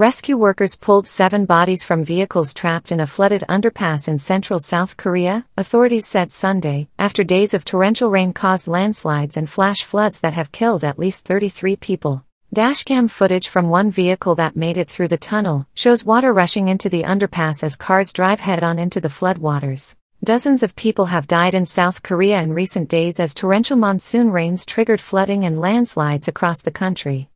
Rescue workers pulled seven bodies from vehicles trapped in a flooded underpass in central South Korea, authorities said Sunday, after days of torrential rain caused landslides and flash floods that have killed at least 33 people. Dashcam footage from one vehicle that made it through the tunnel shows water rushing into the underpass as cars drive head on into the floodwaters. Dozens of people have died in South Korea in recent days as torrential monsoon rains triggered flooding and landslides across the country.